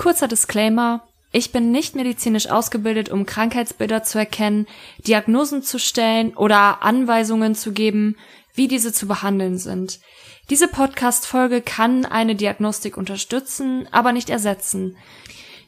Kurzer Disclaimer. Ich bin nicht medizinisch ausgebildet, um Krankheitsbilder zu erkennen, Diagnosen zu stellen oder Anweisungen zu geben, wie diese zu behandeln sind. Diese Podcast-Folge kann eine Diagnostik unterstützen, aber nicht ersetzen.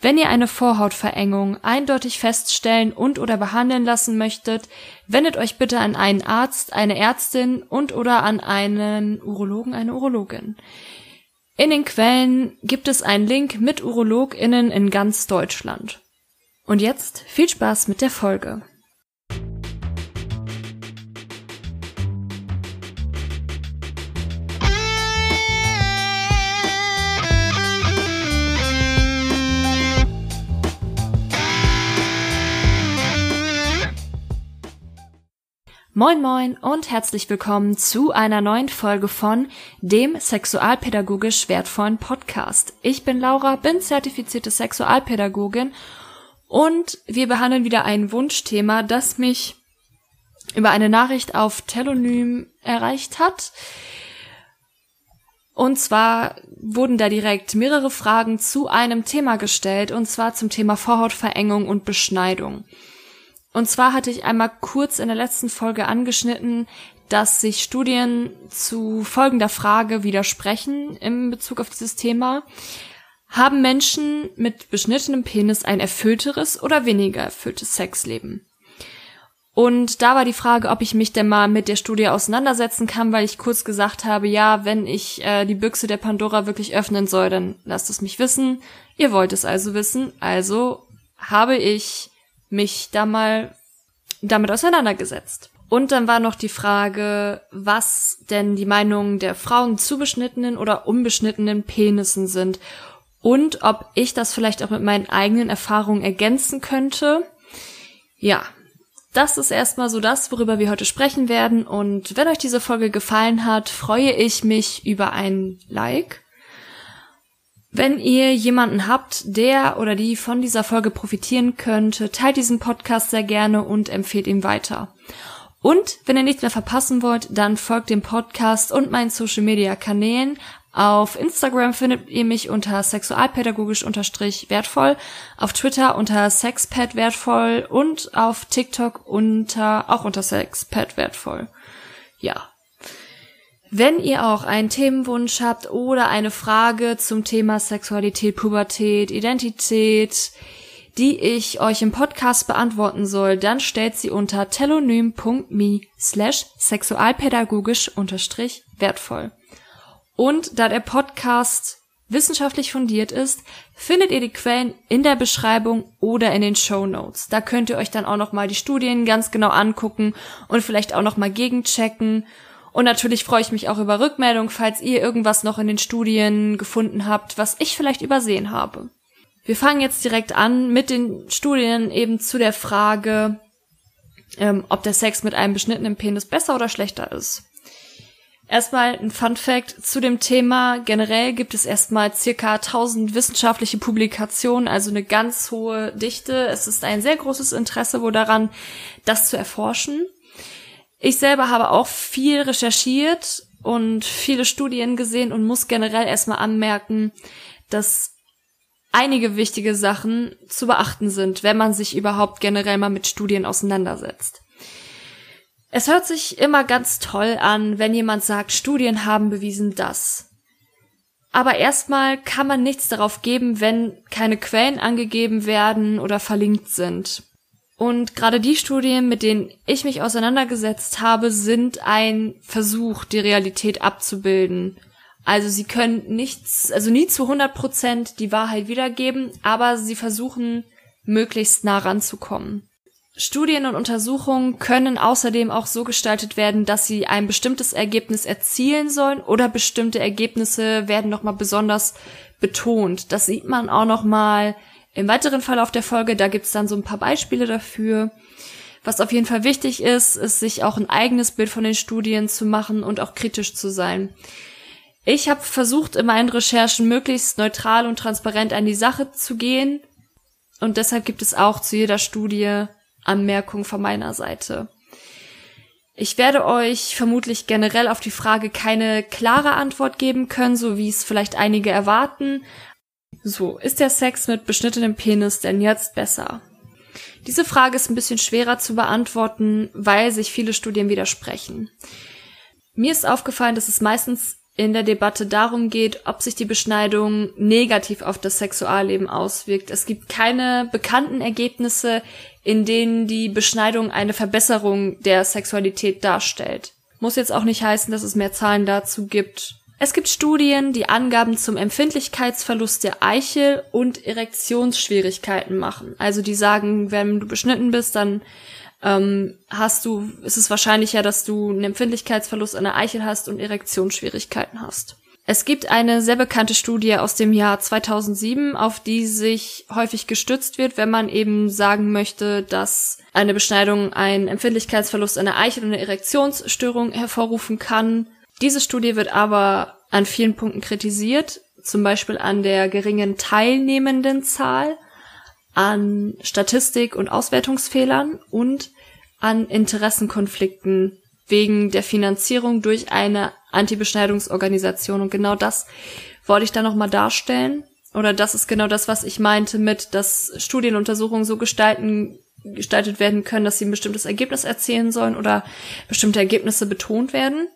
Wenn ihr eine Vorhautverengung eindeutig feststellen und oder behandeln lassen möchtet, wendet euch bitte an einen Arzt, eine Ärztin und oder an einen Urologen, eine Urologin. In den Quellen gibt es einen Link mit UrologInnen in ganz Deutschland. Und jetzt viel Spaß mit der Folge. Moin moin und herzlich willkommen zu einer neuen Folge von dem sexualpädagogisch wertvollen Podcast. Ich bin Laura, bin zertifizierte Sexualpädagogin und wir behandeln wieder ein Wunschthema, das mich über eine Nachricht auf Telonym erreicht hat. Und zwar wurden da direkt mehrere Fragen zu einem Thema gestellt, und zwar zum Thema Vorhautverengung und Beschneidung. Und zwar hatte ich einmal kurz in der letzten Folge angeschnitten, dass sich Studien zu folgender Frage widersprechen in Bezug auf dieses Thema. Haben Menschen mit beschnittenem Penis ein erfüllteres oder weniger erfülltes Sexleben? Und da war die Frage, ob ich mich denn mal mit der Studie auseinandersetzen kann, weil ich kurz gesagt habe, ja, wenn ich äh, die Büchse der Pandora wirklich öffnen soll, dann lasst es mich wissen. Ihr wollt es also wissen. Also habe ich mich da mal damit auseinandergesetzt. Und dann war noch die Frage, was denn die Meinungen der Frauen zu beschnittenen oder unbeschnittenen Penissen sind und ob ich das vielleicht auch mit meinen eigenen Erfahrungen ergänzen könnte. Ja, das ist erstmal so das, worüber wir heute sprechen werden. Und wenn euch diese Folge gefallen hat, freue ich mich über ein Like wenn ihr jemanden habt, der oder die von dieser Folge profitieren könnte, teilt diesen Podcast sehr gerne und empfehlt ihn weiter. Und wenn ihr nichts mehr verpassen wollt, dann folgt dem Podcast und meinen Social Media Kanälen. Auf Instagram findet ihr mich unter sexualpädagogisch unterstrich wertvoll, auf Twitter unter sexpad wertvoll und auf TikTok unter, auch unter sexpad wertvoll. Ja, wenn ihr auch einen Themenwunsch habt oder eine Frage zum Thema Sexualität, Pubertät, Identität, die ich euch im Podcast beantworten soll, dann stellt sie unter telonym.me slash sexualpädagogisch unterstrich wertvoll. Und da der Podcast wissenschaftlich fundiert ist, findet ihr die Quellen in der Beschreibung oder in den Show Notes. Da könnt ihr euch dann auch nochmal die Studien ganz genau angucken und vielleicht auch nochmal gegenchecken und natürlich freue ich mich auch über Rückmeldung, falls ihr irgendwas noch in den Studien gefunden habt, was ich vielleicht übersehen habe. Wir fangen jetzt direkt an mit den Studien eben zu der Frage, ähm, ob der Sex mit einem beschnittenen Penis besser oder schlechter ist. Erstmal ein Fun Fact zu dem Thema. Generell gibt es erstmal circa 1000 wissenschaftliche Publikationen, also eine ganz hohe Dichte. Es ist ein sehr großes Interesse wohl daran, das zu erforschen. Ich selber habe auch viel recherchiert und viele Studien gesehen und muss generell erstmal anmerken, dass einige wichtige Sachen zu beachten sind, wenn man sich überhaupt generell mal mit Studien auseinandersetzt. Es hört sich immer ganz toll an, wenn jemand sagt, Studien haben bewiesen das. Aber erstmal kann man nichts darauf geben, wenn keine Quellen angegeben werden oder verlinkt sind. Und gerade die Studien, mit denen ich mich auseinandergesetzt habe, sind ein Versuch, die Realität abzubilden. Also sie können nichts, also nie zu 100 Prozent die Wahrheit wiedergeben, aber sie versuchen möglichst nah ranzukommen. Studien und Untersuchungen können außerdem auch so gestaltet werden, dass sie ein bestimmtes Ergebnis erzielen sollen oder bestimmte Ergebnisse werden nochmal besonders betont. Das sieht man auch nochmal im weiteren Verlauf der Folge, da gibt's dann so ein paar Beispiele dafür. Was auf jeden Fall wichtig ist, ist, sich auch ein eigenes Bild von den Studien zu machen und auch kritisch zu sein. Ich habe versucht, in meinen Recherchen möglichst neutral und transparent an die Sache zu gehen. Und deshalb gibt es auch zu jeder Studie Anmerkungen von meiner Seite. Ich werde euch vermutlich generell auf die Frage keine klare Antwort geben können, so wie es vielleicht einige erwarten, So, ist der Sex mit beschnittenem Penis denn jetzt besser? Diese Frage ist ein bisschen schwerer zu beantworten, weil sich viele Studien widersprechen. Mir ist aufgefallen, dass es meistens in der Debatte darum geht, ob sich die Beschneidung negativ auf das Sexualleben auswirkt. Es gibt keine bekannten Ergebnisse, in denen die Beschneidung eine Verbesserung der Sexualität darstellt. Muss jetzt auch nicht heißen, dass es mehr Zahlen dazu gibt. Es gibt Studien, die Angaben zum Empfindlichkeitsverlust der Eichel und Erektionsschwierigkeiten machen. Also die sagen, wenn du beschnitten bist, dann ähm, hast du, ist es wahrscheinlicher, dass du einen Empfindlichkeitsverlust an der Eichel hast und Erektionsschwierigkeiten hast. Es gibt eine sehr bekannte Studie aus dem Jahr 2007, auf die sich häufig gestützt wird, wenn man eben sagen möchte, dass eine Beschneidung einen Empfindlichkeitsverlust an der Eichel und eine Erektionsstörung hervorrufen kann. Diese Studie wird aber an vielen Punkten kritisiert, zum Beispiel an der geringen teilnehmenden Zahl an Statistik- und Auswertungsfehlern und an Interessenkonflikten wegen der Finanzierung durch eine Anti-Beschneidungsorganisation. Und genau das wollte ich da nochmal darstellen. Oder das ist genau das, was ich meinte mit, dass Studienuntersuchungen so gestalten, gestaltet werden können, dass sie ein bestimmtes Ergebnis erzählen sollen oder bestimmte Ergebnisse betont werden.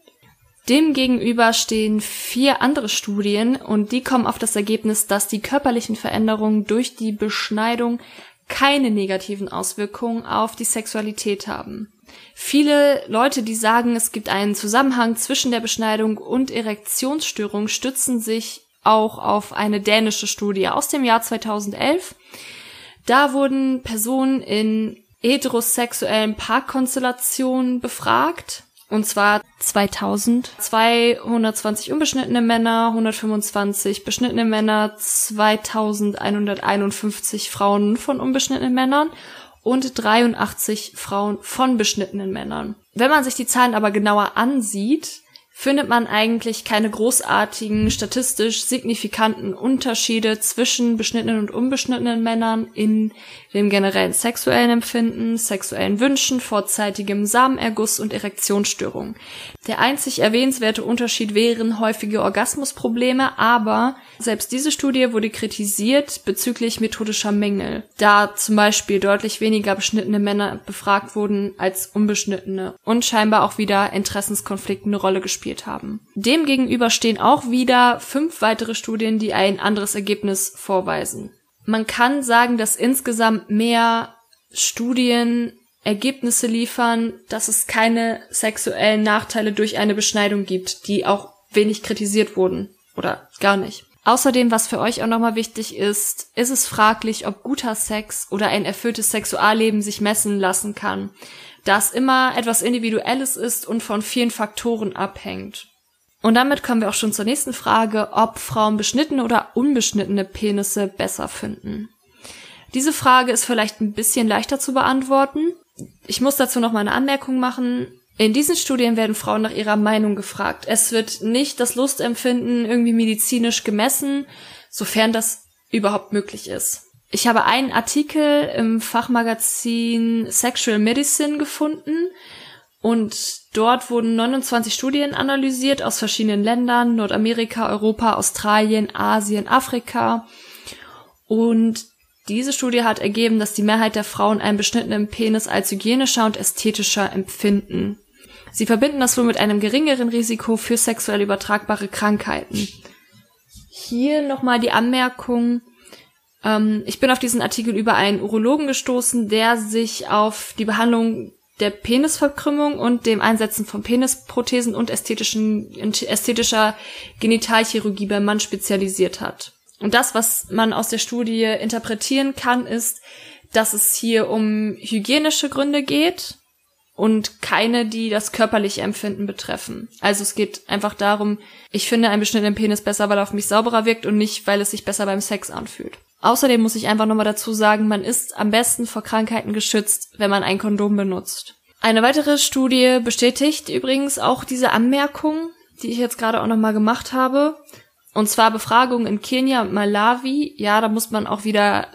Demgegenüber stehen vier andere Studien und die kommen auf das Ergebnis, dass die körperlichen Veränderungen durch die Beschneidung keine negativen Auswirkungen auf die Sexualität haben. Viele Leute, die sagen, es gibt einen Zusammenhang zwischen der Beschneidung und Erektionsstörung, stützen sich auch auf eine dänische Studie aus dem Jahr 2011. Da wurden Personen in heterosexuellen Paarkonstellationen befragt und zwar 2000. 220 unbeschnittene Männer, 125 beschnittene Männer, 2151 Frauen von unbeschnittenen Männern und 83 Frauen von beschnittenen Männern. Wenn man sich die Zahlen aber genauer ansieht, findet man eigentlich keine großartigen, statistisch signifikanten Unterschiede zwischen beschnittenen und unbeschnittenen Männern in dem generellen sexuellen Empfinden, sexuellen Wünschen, vorzeitigem Samenerguss und Erektionsstörungen. Der einzig erwähnenswerte Unterschied wären häufige Orgasmusprobleme, aber selbst diese Studie wurde kritisiert bezüglich methodischer Mängel, da zum Beispiel deutlich weniger beschnittene Männer befragt wurden als unbeschnittene und scheinbar auch wieder Interessenskonflikte eine Rolle gespielt gespielt haben. Demgegenüber stehen auch wieder fünf weitere Studien, die ein anderes Ergebnis vorweisen. Man kann sagen, dass insgesamt mehr Studien Ergebnisse liefern, dass es keine sexuellen Nachteile durch eine Beschneidung gibt, die auch wenig kritisiert wurden oder gar nicht. Außerdem, was für euch auch nochmal wichtig ist, ist es fraglich, ob guter Sex oder ein erfülltes Sexualleben sich messen lassen kann da es immer etwas Individuelles ist und von vielen Faktoren abhängt. Und damit kommen wir auch schon zur nächsten Frage, ob Frauen beschnittene oder unbeschnittene Penisse besser finden. Diese Frage ist vielleicht ein bisschen leichter zu beantworten. Ich muss dazu noch mal eine Anmerkung machen. In diesen Studien werden Frauen nach ihrer Meinung gefragt. Es wird nicht das Lustempfinden irgendwie medizinisch gemessen, sofern das überhaupt möglich ist. Ich habe einen Artikel im Fachmagazin Sexual Medicine gefunden und dort wurden 29 Studien analysiert aus verschiedenen Ländern, Nordamerika, Europa, Australien, Asien, Afrika. Und diese Studie hat ergeben, dass die Mehrheit der Frauen einen beschnittenen Penis als hygienischer und ästhetischer empfinden. Sie verbinden das wohl mit einem geringeren Risiko für sexuell übertragbare Krankheiten. Hier nochmal die Anmerkung, ähm, ich bin auf diesen Artikel über einen Urologen gestoßen, der sich auf die Behandlung der Penisverkrümmung und dem Einsetzen von Penisprothesen und ästhetischen, ästhetischer Genitalchirurgie beim Mann spezialisiert hat. Und das, was man aus der Studie interpretieren kann, ist, dass es hier um hygienische Gründe geht und keine, die das körperliche Empfinden betreffen. Also es geht einfach darum, ich finde einen beschnittenen Penis besser, weil er auf mich sauberer wirkt und nicht, weil es sich besser beim Sex anfühlt. Außerdem muss ich einfach nochmal dazu sagen, man ist am besten vor Krankheiten geschützt, wenn man ein Kondom benutzt. Eine weitere Studie bestätigt übrigens auch diese Anmerkung, die ich jetzt gerade auch nochmal gemacht habe. Und zwar Befragungen in Kenia und Malawi. Ja, da muss man auch wieder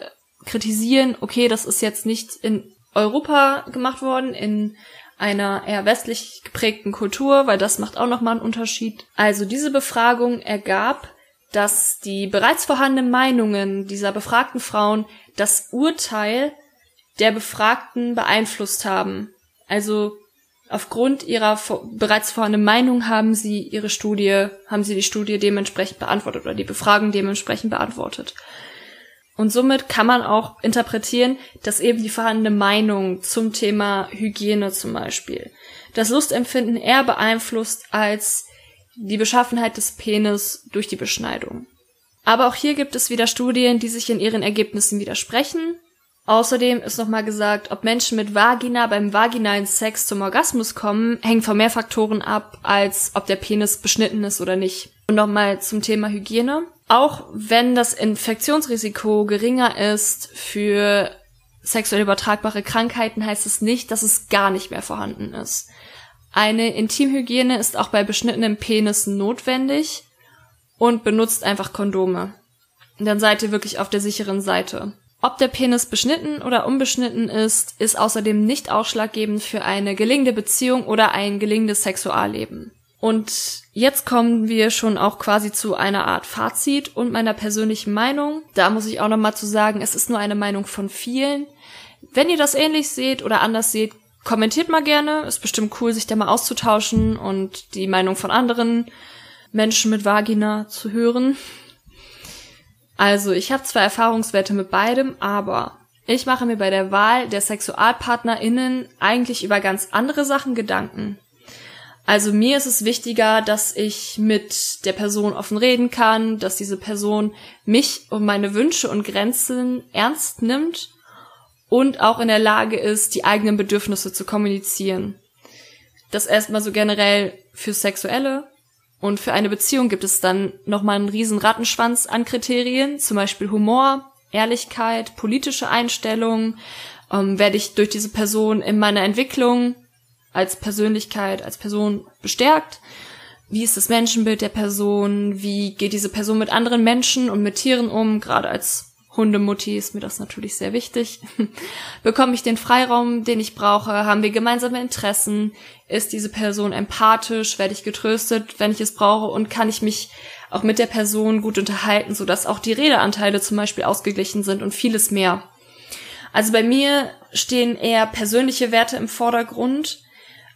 kritisieren, okay, das ist jetzt nicht in Europa gemacht worden, in einer eher westlich geprägten Kultur, weil das macht auch nochmal einen Unterschied. Also diese Befragung ergab, dass die bereits vorhandenen Meinungen dieser befragten Frauen das Urteil der Befragten beeinflusst haben. Also aufgrund ihrer bereits vorhandenen Meinung haben sie ihre Studie, haben sie die Studie dementsprechend beantwortet oder die Befragung dementsprechend beantwortet. Und somit kann man auch interpretieren, dass eben die vorhandene Meinung zum Thema Hygiene zum Beispiel das Lustempfinden eher beeinflusst als die Beschaffenheit des Penis durch die Beschneidung. Aber auch hier gibt es wieder Studien, die sich in ihren Ergebnissen widersprechen. Außerdem ist nochmal gesagt, ob Menschen mit Vagina beim vaginalen Sex zum Orgasmus kommen, hängt von mehr Faktoren ab, als ob der Penis beschnitten ist oder nicht. Und nochmal zum Thema Hygiene. Auch wenn das Infektionsrisiko geringer ist für sexuell übertragbare Krankheiten, heißt es nicht, dass es gar nicht mehr vorhanden ist. Eine Intimhygiene ist auch bei beschnittenen Penissen notwendig und benutzt einfach Kondome. Dann seid ihr wirklich auf der sicheren Seite. Ob der Penis beschnitten oder unbeschnitten ist, ist außerdem nicht ausschlaggebend für eine gelingende Beziehung oder ein gelingendes Sexualleben. Und jetzt kommen wir schon auch quasi zu einer Art Fazit und meiner persönlichen Meinung. Da muss ich auch nochmal zu sagen, es ist nur eine Meinung von vielen. Wenn ihr das ähnlich seht oder anders seht, kommentiert mal gerne. Ist bestimmt cool, sich da mal auszutauschen und die Meinung von anderen Menschen mit Vagina zu hören. Also, ich habe zwar Erfahrungswerte mit beidem, aber ich mache mir bei der Wahl der SexualpartnerInnen eigentlich über ganz andere Sachen Gedanken. Also mir ist es wichtiger, dass ich mit der Person offen reden kann, dass diese Person mich und meine Wünsche und Grenzen ernst nimmt und auch in der Lage ist, die eigenen Bedürfnisse zu kommunizieren. Das erstmal so generell für Sexuelle. Und für eine Beziehung gibt es dann nochmal einen riesen Rattenschwanz an Kriterien, zum Beispiel Humor, Ehrlichkeit, politische Einstellung, ähm, werde ich durch diese Person in meiner Entwicklung als Persönlichkeit, als Person bestärkt? Wie ist das Menschenbild der Person? Wie geht diese Person mit anderen Menschen und mit Tieren um? Gerade als Hundemutti ist mir das natürlich sehr wichtig. Bekomme ich den Freiraum, den ich brauche? Haben wir gemeinsame Interessen? Ist diese Person empathisch? Werde ich getröstet, wenn ich es brauche? Und kann ich mich auch mit der Person gut unterhalten, sodass auch die Redeanteile zum Beispiel ausgeglichen sind und vieles mehr? Also bei mir stehen eher persönliche Werte im Vordergrund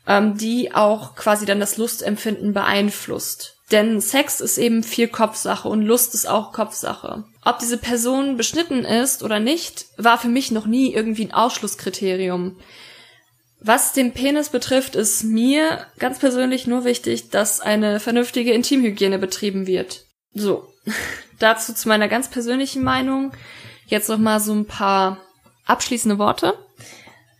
ähm, die auch quasi dann das Lustempfinden beeinflusst. Denn Sex ist eben viel Kopfsache und Lust ist auch Kopfsache. Ob diese Person beschnitten ist oder nicht, war für mich noch nie irgendwie ein Ausschlusskriterium. Was den Penis betrifft, ist mir ganz persönlich nur wichtig, dass eine vernünftige Intimhygiene betrieben wird. So, dazu zu meiner ganz persönlichen Meinung. Jetzt noch mal so ein paar abschließende Worte.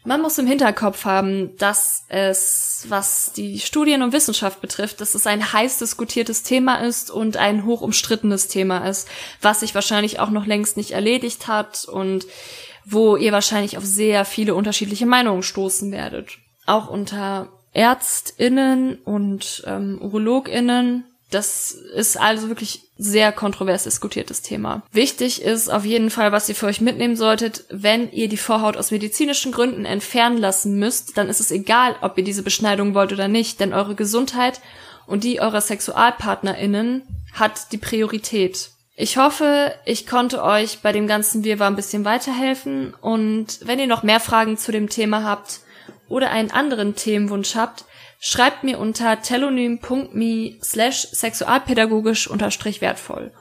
Man muss im Hinterkopf haben, dass es, was die Studien und Wissenschaft betrifft, dass es ein heiß diskutiertes Thema ist und ein hoch umstrittenes Thema ist, was sich wahrscheinlich auch noch längst nicht erledigt hat und wo ihr wahrscheinlich auf sehr viele unterschiedliche Meinungen stoßen werdet. Auch unter Ärztinnen und ähm, Urologinnen das ist also wirklich sehr kontrovers diskutiertes Thema. Wichtig ist auf jeden Fall, was ihr für euch mitnehmen solltet, wenn ihr die Vorhaut aus medizinischen Gründen entfernen lassen müsst, dann ist es egal, ob ihr diese Beschneidung wollt oder nicht, denn eure Gesundheit und die eurer SexualpartnerInnen hat die Priorität. Ich hoffe, ich konnte euch bei dem ganzen Wirrwarr ein bisschen weiterhelfen und wenn ihr noch mehr Fragen zu dem Thema habt oder einen anderen Themenwunsch habt, Schreibt mir unter telonym.me slash sexualpädagogisch unterstrich wertvoll.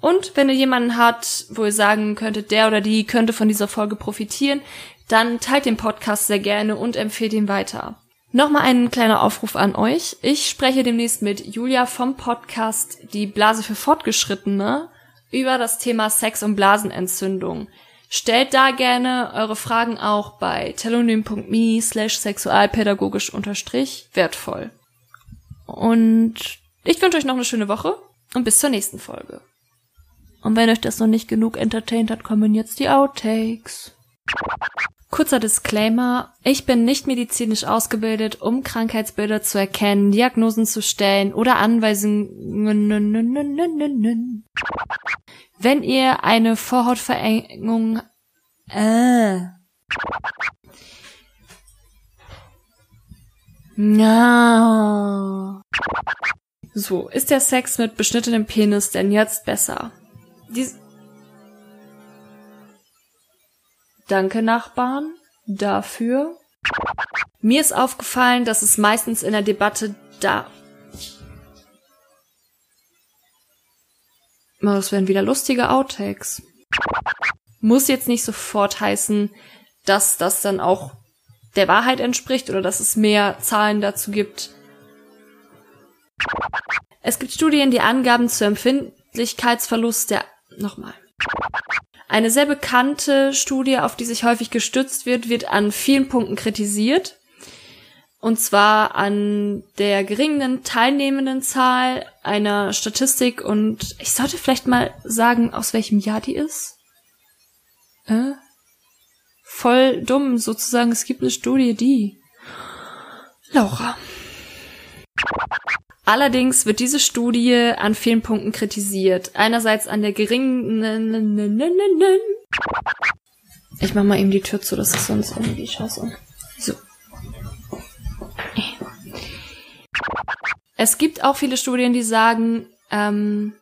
Und wenn ihr jemanden habt, wo ihr sagen könntet, der oder die könnte von dieser Folge profitieren, dann teilt den Podcast sehr gerne und empfehlt ihn weiter. Nochmal ein kleiner Aufruf an euch. Ich spreche demnächst mit Julia vom Podcast Die Blase für Fortgeschrittene über das Thema Sex und Blasenentzündung. Stellt da gerne eure Fragen auch bei telonym.me slash sexualpädagogisch unterstrich wertvoll. Und ich wünsche euch noch eine schöne Woche und bis zur nächsten Folge. Und wenn euch das noch nicht genug entertaint hat, kommen jetzt die Outtakes. Kurzer Disclaimer. Ich bin nicht medizinisch ausgebildet, um Krankheitsbilder zu erkennen, Diagnosen zu stellen oder Anweisungen. Wenn ihr eine Vorhautverengung äh, no. So, ist der Sex mit beschnittenem Penis denn jetzt besser? Dies Danke, Nachbarn, dafür. Mir ist aufgefallen, dass es meistens in der Debatte da. Das werden wieder lustige Outtakes. Muss jetzt nicht sofort heißen, dass das dann auch der Wahrheit entspricht oder dass es mehr Zahlen dazu gibt. Es gibt Studien, die Angaben zur Empfindlichkeitsverlust der nochmal. Eine sehr bekannte Studie, auf die sich häufig gestützt wird, wird an vielen Punkten kritisiert. Und zwar an der geringen teilnehmenden Zahl einer Statistik und ich sollte vielleicht mal sagen, aus welchem Jahr die ist. Äh? Voll dumm, sozusagen, es gibt eine Studie, die. Laura. Allerdings wird diese Studie an vielen Punkten kritisiert. Einerseits an der geringen... Ich mach mal eben die Tür zu, das ist sonst irgendwie scheiße. Es gibt auch viele Studien, die sagen, ähm,